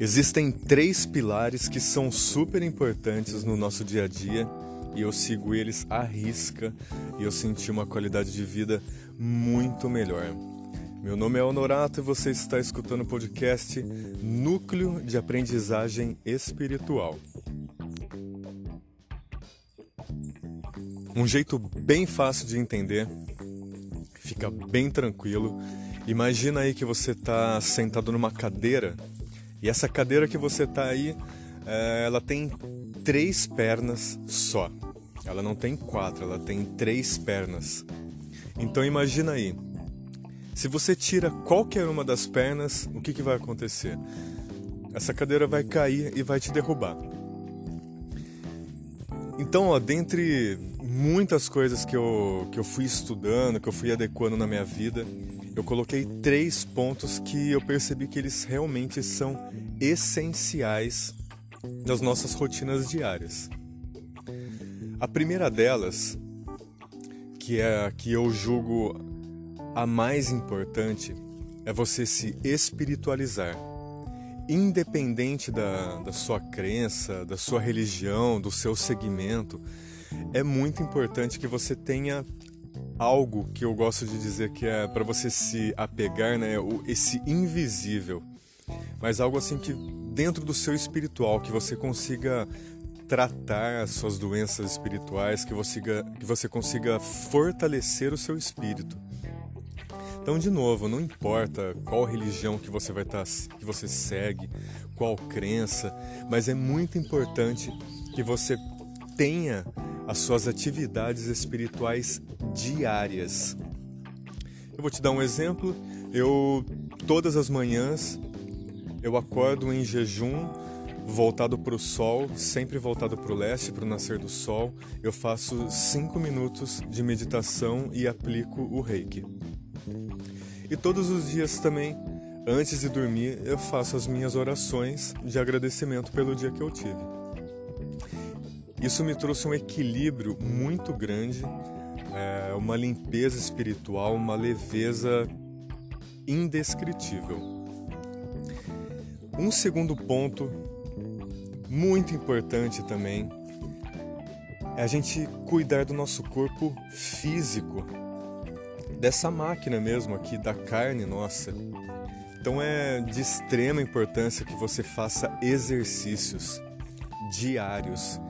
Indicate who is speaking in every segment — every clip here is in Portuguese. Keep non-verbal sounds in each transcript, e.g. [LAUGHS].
Speaker 1: Existem três pilares que são super importantes no nosso dia a dia e eu sigo eles à risca e eu senti uma qualidade de vida muito melhor. Meu nome é Honorato e você está escutando o podcast Núcleo de Aprendizagem Espiritual. Um jeito bem fácil de entender, fica bem tranquilo. Imagina aí que você está sentado numa cadeira e essa cadeira que você está aí, é, ela tem três pernas só. Ela não tem quatro, ela tem três pernas. Então imagina aí, se você tira qualquer uma das pernas, o que, que vai acontecer? Essa cadeira vai cair e vai te derrubar. Então, ó, dentre muitas coisas que eu, que eu fui estudando, que eu fui adequando na minha vida, eu coloquei três pontos que eu percebi que eles realmente são essenciais nas nossas rotinas diárias. A primeira delas, que é a que eu julgo a mais importante, é você se espiritualizar. Independente da, da sua crença, da sua religião, do seu segmento, é muito importante que você tenha algo que eu gosto de dizer que é para você se apegar, né, esse invisível, mas algo assim que dentro do seu espiritual, que você consiga tratar as suas doenças espirituais, que você, que você consiga fortalecer o seu espírito. Então, de novo, não importa qual religião que você vai estar, tá, que você segue, qual crença, mas é muito importante que você tenha as suas atividades espirituais diárias. Eu vou te dar um exemplo. Eu todas as manhãs eu acordo em jejum, voltado para o sol, sempre voltado para o leste, para o nascer do sol. Eu faço cinco minutos de meditação e aplico o Reiki. E todos os dias também, antes de dormir, eu faço as minhas orações de agradecimento pelo dia que eu tive. Isso me trouxe um equilíbrio muito grande, é, uma limpeza espiritual, uma leveza indescritível. Um segundo ponto muito importante também é a gente cuidar do nosso corpo físico, dessa máquina mesmo aqui, da carne nossa. Então é de extrema importância que você faça exercícios diários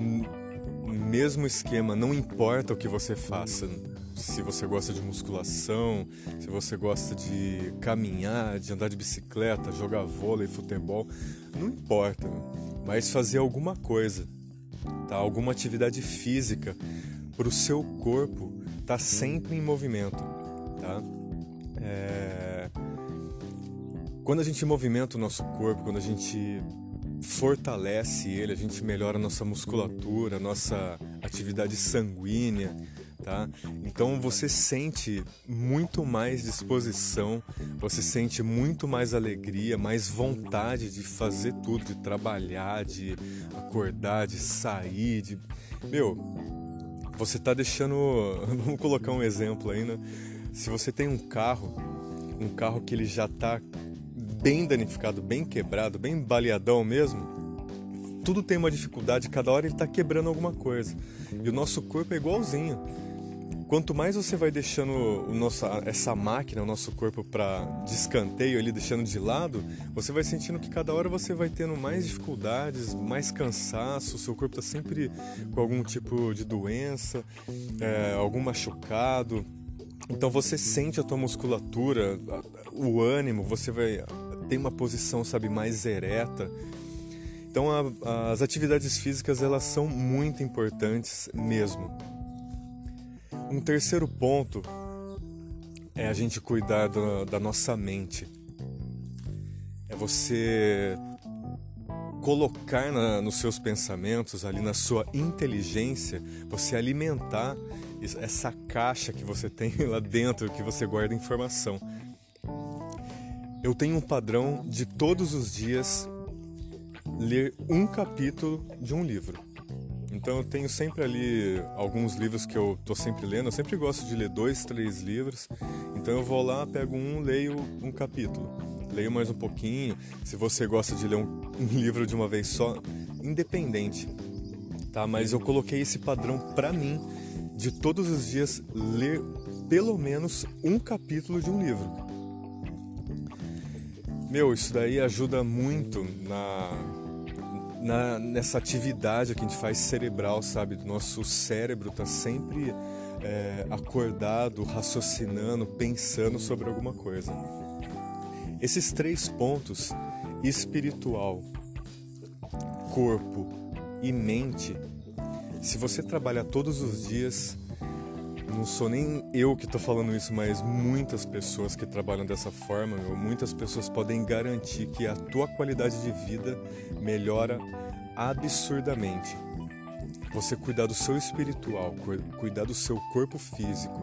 Speaker 1: mesmo esquema, não importa o que você faça. Se você gosta de musculação, se você gosta de caminhar, de andar de bicicleta, jogar vôlei, futebol, não importa, mas fazer alguma coisa, tá? Alguma atividade física para o seu corpo tá sempre em movimento, tá? É... Quando a gente movimenta o nosso corpo, quando a gente fortalece ele, a gente melhora a nossa musculatura, a nossa atividade sanguínea, tá? Então você sente muito mais disposição, você sente muito mais alegria, mais vontade de fazer tudo, de trabalhar, de acordar, de sair, de meu, você tá deixando, [LAUGHS] vamos colocar um exemplo aí, né? Se você tem um carro, um carro que ele já tá bem danificado, bem quebrado, bem baleadão mesmo, tudo tem uma dificuldade, cada hora ele está quebrando alguma coisa. E o nosso corpo é igualzinho. Quanto mais você vai deixando o nosso, essa máquina, o nosso corpo para descanteio, ali deixando de lado, você vai sentindo que cada hora você vai tendo mais dificuldades, mais cansaço, seu corpo está sempre com algum tipo de doença, é, algum machucado. Então você sente a tua musculatura, o ânimo, você vai tem uma posição, sabe, mais ereta. Então a, as atividades físicas elas são muito importantes mesmo. Um terceiro ponto é a gente cuidar do, da nossa mente. É você colocar na, nos seus pensamentos, ali na sua inteligência, você alimentar essa caixa que você tem [LAUGHS] lá dentro, que você guarda informação eu tenho um padrão de todos os dias ler um capítulo de um livro. Então eu tenho sempre ali alguns livros que eu tô sempre lendo. Eu sempre gosto de ler dois, três livros. Então eu vou lá, pego um, leio um capítulo. leio mais um pouquinho. Se você gosta de ler um, [LAUGHS] um livro de uma vez só, independente, tá? Mas eu coloquei esse padrão para mim de todos os dias ler pelo menos um capítulo de um livro. Meu, isso daí ajuda muito na, na nessa atividade que a gente faz cerebral, sabe? Do nosso cérebro tá sempre é, acordado, raciocinando, pensando sobre alguma coisa. Esses três pontos, espiritual, corpo e mente, se você trabalhar todos os dias, não sou nem eu que estou falando isso, mas muitas pessoas que trabalham dessa forma, meu, muitas pessoas podem garantir que a tua qualidade de vida melhora absurdamente você cuidar do seu espiritual, cuidar do seu corpo físico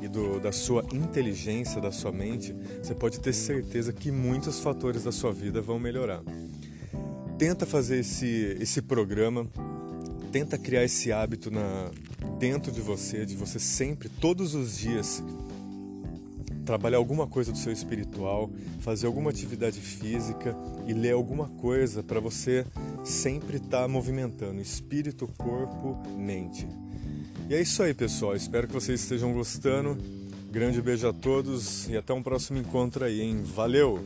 Speaker 1: e do, da sua inteligência, da sua mente, você pode ter certeza que muitos fatores da sua vida vão melhorar. Tenta fazer esse, esse programa, tenta criar esse hábito na, dentro de você, de você sempre, todos os dias, trabalhar alguma coisa do seu espiritual, fazer alguma atividade física e ler alguma coisa para você sempre estar tá movimentando espírito, corpo, mente. E é isso aí, pessoal. Espero que vocês estejam gostando. Grande beijo a todos e até um próximo encontro aí, hein? Valeu!